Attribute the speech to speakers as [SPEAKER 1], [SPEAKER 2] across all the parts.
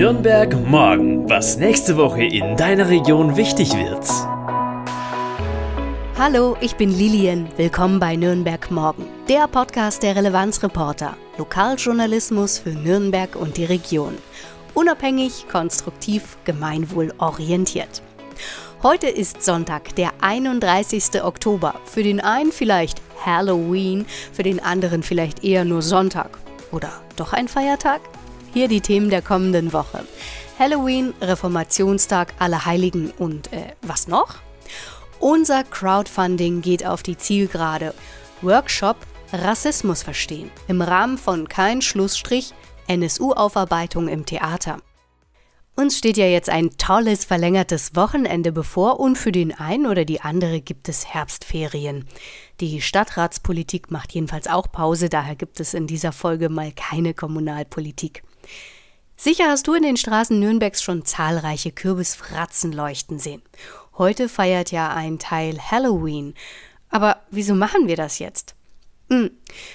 [SPEAKER 1] Nürnberg morgen, was nächste Woche in deiner Region wichtig wird.
[SPEAKER 2] Hallo, ich bin Lilian. Willkommen bei Nürnberg morgen, der Podcast der Relevanzreporter. Lokaljournalismus für Nürnberg und die Region. Unabhängig, konstruktiv, gemeinwohlorientiert. Heute ist Sonntag, der 31. Oktober. Für den einen vielleicht Halloween, für den anderen vielleicht eher nur Sonntag. Oder doch ein Feiertag? Hier die Themen der kommenden Woche. Halloween, Reformationstag, Allerheiligen und äh, was noch? Unser Crowdfunding geht auf die Zielgerade. Workshop Rassismus verstehen im Rahmen von Kein Schlussstrich NSU-Aufarbeitung im Theater. Uns steht ja jetzt ein tolles verlängertes Wochenende bevor und für den einen oder die andere gibt es Herbstferien. Die Stadtratspolitik macht jedenfalls auch Pause, daher gibt es in dieser Folge mal keine Kommunalpolitik. Sicher hast du in den Straßen Nürnbergs schon zahlreiche Kürbisfratzen leuchten sehen. Heute feiert ja ein Teil Halloween. Aber wieso machen wir das jetzt? Hm.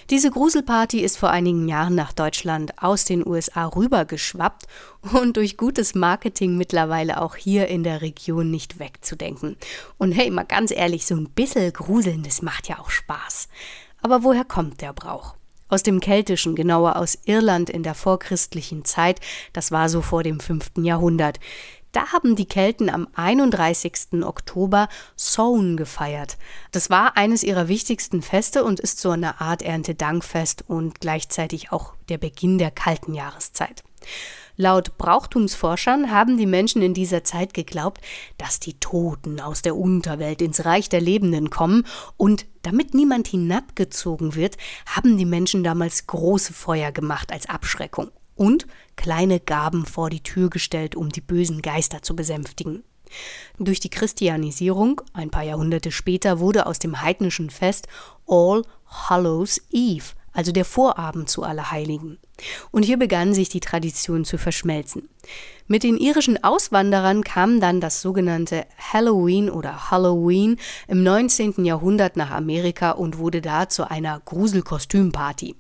[SPEAKER 2] Diese Gruselparty ist vor einigen Jahren nach Deutschland aus den USA rübergeschwappt und durch gutes Marketing mittlerweile auch hier in der Region nicht wegzudenken. Und hey, mal ganz ehrlich, so ein bisschen Gruseln, das macht ja auch Spaß. Aber woher kommt der Brauch? Aus dem Keltischen, genauer aus Irland in der vorchristlichen Zeit, das war so vor dem 5. Jahrhundert. Da haben die Kelten am 31. Oktober Sown gefeiert. Das war eines ihrer wichtigsten Feste und ist so eine Art Erntedankfest und gleichzeitig auch der Beginn der kalten Jahreszeit. Laut Brauchtumsforschern haben die Menschen in dieser Zeit geglaubt, dass die Toten aus der Unterwelt ins Reich der Lebenden kommen und damit niemand hinabgezogen wird, haben die Menschen damals große Feuer gemacht als Abschreckung und kleine Gaben vor die Tür gestellt, um die bösen Geister zu besänftigen. Durch die Christianisierung, ein paar Jahrhunderte später, wurde aus dem heidnischen Fest All Hallows Eve, also der Vorabend zu Allerheiligen. Und hier begann sich die Tradition zu verschmelzen. Mit den irischen Auswanderern kam dann das sogenannte Halloween oder Halloween im 19. Jahrhundert nach Amerika und wurde da zu einer Gruselkostümparty.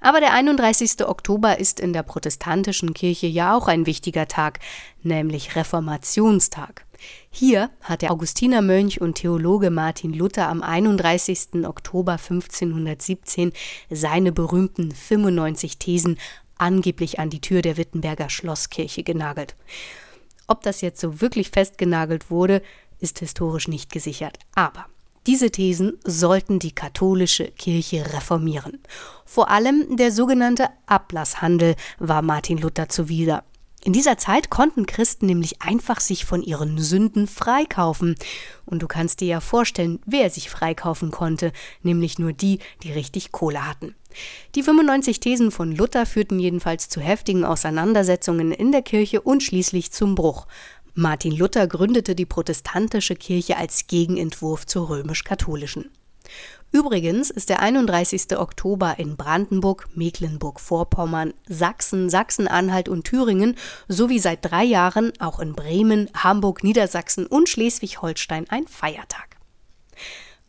[SPEAKER 2] Aber der 31. Oktober ist in der protestantischen Kirche ja auch ein wichtiger Tag, nämlich Reformationstag. Hier hat der Augustinermönch und Theologe Martin Luther am 31. Oktober 1517 seine berühmten 95 Thesen angeblich an die Tür der Wittenberger Schlosskirche genagelt. Ob das jetzt so wirklich festgenagelt wurde, ist historisch nicht gesichert. Aber diese Thesen sollten die katholische Kirche reformieren. Vor allem der sogenannte Ablasshandel war Martin Luther zuwider. In dieser Zeit konnten Christen nämlich einfach sich von ihren Sünden freikaufen. Und du kannst dir ja vorstellen, wer sich freikaufen konnte, nämlich nur die, die richtig Kohle hatten. Die 95 Thesen von Luther führten jedenfalls zu heftigen Auseinandersetzungen in der Kirche und schließlich zum Bruch. Martin Luther gründete die protestantische Kirche als Gegenentwurf zur römisch-katholischen. Übrigens ist der 31. Oktober in Brandenburg, Mecklenburg-Vorpommern, Sachsen, Sachsen-Anhalt und Thüringen sowie seit drei Jahren auch in Bremen, Hamburg, Niedersachsen und Schleswig-Holstein ein Feiertag.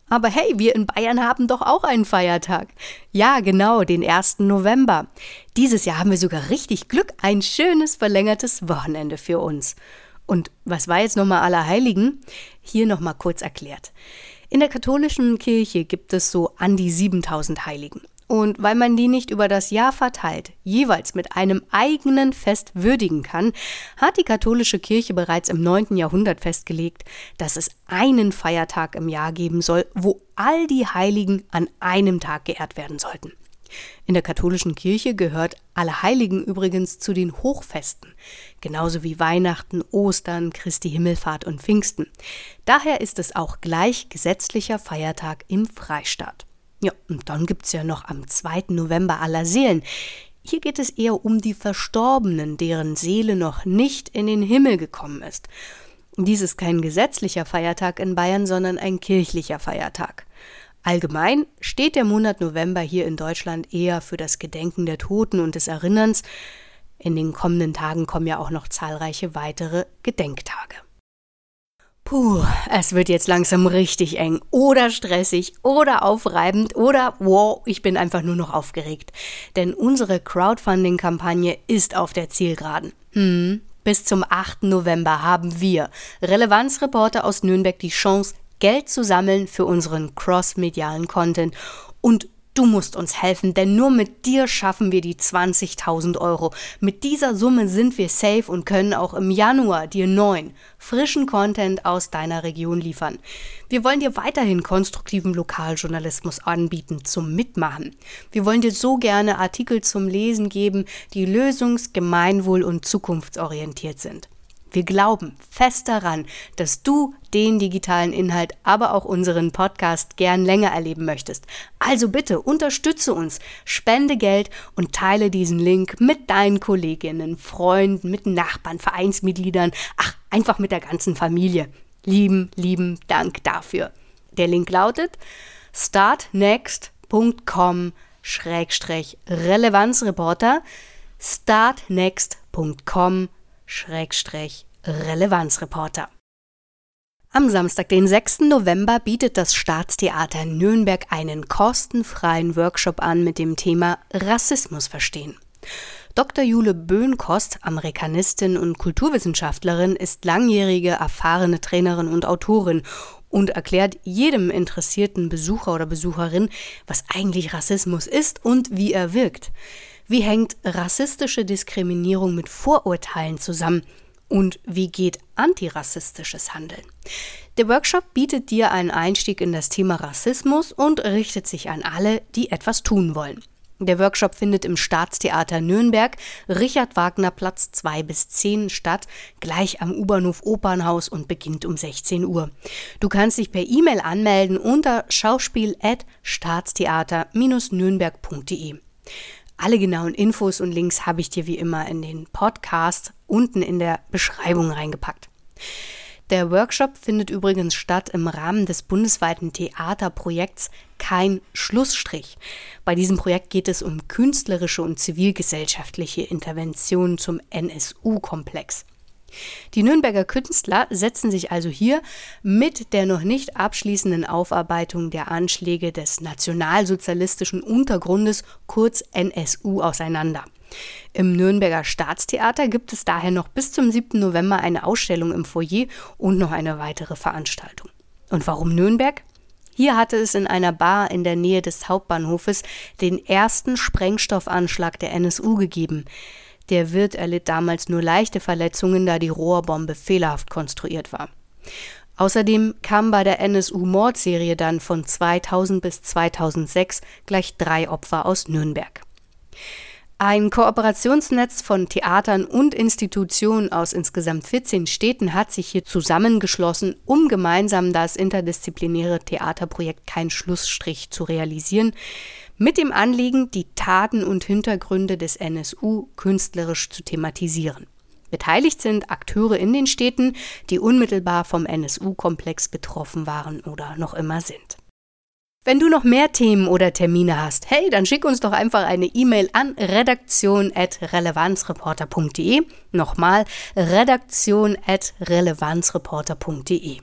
[SPEAKER 2] Aber hey, wir in Bayern haben doch auch einen Feiertag. Ja, genau, den 1. November. Dieses Jahr haben wir sogar richtig Glück, ein schönes verlängertes Wochenende für uns. Und was war jetzt nochmal Allerheiligen? Hier nochmal kurz erklärt. In der katholischen Kirche gibt es so an die 7000 Heiligen. Und weil man die nicht über das Jahr verteilt, jeweils mit einem eigenen Fest würdigen kann, hat die katholische Kirche bereits im 9. Jahrhundert festgelegt, dass es einen Feiertag im Jahr geben soll, wo all die Heiligen an einem Tag geehrt werden sollten. In der katholischen Kirche gehört Allerheiligen übrigens zu den Hochfesten, genauso wie Weihnachten, Ostern, Christi Himmelfahrt und Pfingsten. Daher ist es auch gleich gesetzlicher Feiertag im Freistaat. Ja, und dann gibt es ja noch am 2. November aller Seelen. Hier geht es eher um die Verstorbenen, deren Seele noch nicht in den Himmel gekommen ist. Dies ist kein gesetzlicher Feiertag in Bayern, sondern ein kirchlicher Feiertag. Allgemein steht der Monat November hier in Deutschland eher für das Gedenken der Toten und des Erinnerns. In den kommenden Tagen kommen ja auch noch zahlreiche weitere Gedenktage. Puh, es wird jetzt langsam richtig eng oder stressig oder aufreibend oder wow, ich bin einfach nur noch aufgeregt. Denn unsere Crowdfunding-Kampagne ist auf der Zielgeraden. Hm, bis zum 8. November haben wir, Relevanzreporter aus Nürnberg, die Chance, Geld zu sammeln für unseren cross-medialen Content und Du musst uns helfen, denn nur mit dir schaffen wir die 20.000 Euro. Mit dieser Summe sind wir safe und können auch im Januar dir neuen, frischen Content aus deiner Region liefern. Wir wollen dir weiterhin konstruktiven Lokaljournalismus anbieten zum Mitmachen. Wir wollen dir so gerne Artikel zum Lesen geben, die lösungs-, gemeinwohl- und zukunftsorientiert sind. Wir glauben fest daran, dass du den digitalen Inhalt, aber auch unseren Podcast gern länger erleben möchtest. Also bitte unterstütze uns, spende Geld und teile diesen Link mit deinen Kolleginnen, Freunden, mit Nachbarn, Vereinsmitgliedern, ach, einfach mit der ganzen Familie. Lieben, lieben Dank dafür. Der Link lautet startnext.com Schrägstrich Relevanzreporter startnext.com Schrägstrich Relevanzreporter. Am Samstag, den 6. November, bietet das Staatstheater Nürnberg einen kostenfreien Workshop an mit dem Thema Rassismus verstehen. Dr. Jule Böhnkost, Amerikanistin und Kulturwissenschaftlerin, ist langjährige erfahrene Trainerin und Autorin und erklärt jedem interessierten Besucher oder Besucherin, was eigentlich Rassismus ist und wie er wirkt. Wie hängt rassistische Diskriminierung mit Vorurteilen zusammen? Und wie geht antirassistisches Handeln? Der Workshop bietet dir einen Einstieg in das Thema Rassismus und richtet sich an alle, die etwas tun wollen. Der Workshop findet im Staatstheater Nürnberg, Richard Wagner Platz 2 bis 10 statt, gleich am U-Bahnhof Opernhaus und beginnt um 16 Uhr. Du kannst dich per E-Mail anmelden unter schauspiel@staatstheater-nürnberg.de. Alle genauen Infos und Links habe ich dir wie immer in den Podcast unten in der Beschreibung reingepackt. Der Workshop findet übrigens statt im Rahmen des bundesweiten Theaterprojekts Kein Schlussstrich. Bei diesem Projekt geht es um künstlerische und zivilgesellschaftliche Interventionen zum NSU-Komplex. Die Nürnberger Künstler setzen sich also hier mit der noch nicht abschließenden Aufarbeitung der Anschläge des nationalsozialistischen Untergrundes kurz NSU auseinander. Im Nürnberger Staatstheater gibt es daher noch bis zum 7. November eine Ausstellung im Foyer und noch eine weitere Veranstaltung. Und warum Nürnberg? Hier hatte es in einer Bar in der Nähe des Hauptbahnhofes den ersten Sprengstoffanschlag der NSU gegeben. Der Wirt erlitt damals nur leichte Verletzungen, da die Rohrbombe fehlerhaft konstruiert war. Außerdem kamen bei der NSU-Mordserie dann von 2000 bis 2006 gleich drei Opfer aus Nürnberg. Ein Kooperationsnetz von Theatern und Institutionen aus insgesamt 14 Städten hat sich hier zusammengeschlossen, um gemeinsam das interdisziplinäre Theaterprojekt Kein Schlussstrich zu realisieren, mit dem Anliegen, die Taten und Hintergründe des NSU künstlerisch zu thematisieren. Beteiligt sind Akteure in den Städten, die unmittelbar vom NSU-Komplex betroffen waren oder noch immer sind. Wenn du noch mehr Themen oder Termine hast, hey, dann schick uns doch einfach eine E-Mail an redaktion.relevanzreporter.de. Nochmal redaktion.relevanzreporter.de.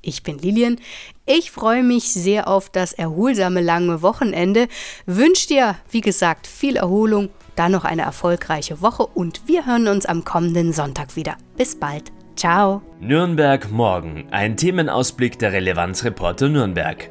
[SPEAKER 2] Ich bin Lilian. Ich freue mich sehr auf das erholsame lange Wochenende. Wünsche dir, wie gesagt, viel Erholung, dann noch eine erfolgreiche Woche und wir hören uns am kommenden Sonntag wieder. Bis bald. Ciao.
[SPEAKER 1] Nürnberg morgen. Ein Themenausblick der Relevanzreporter Nürnberg.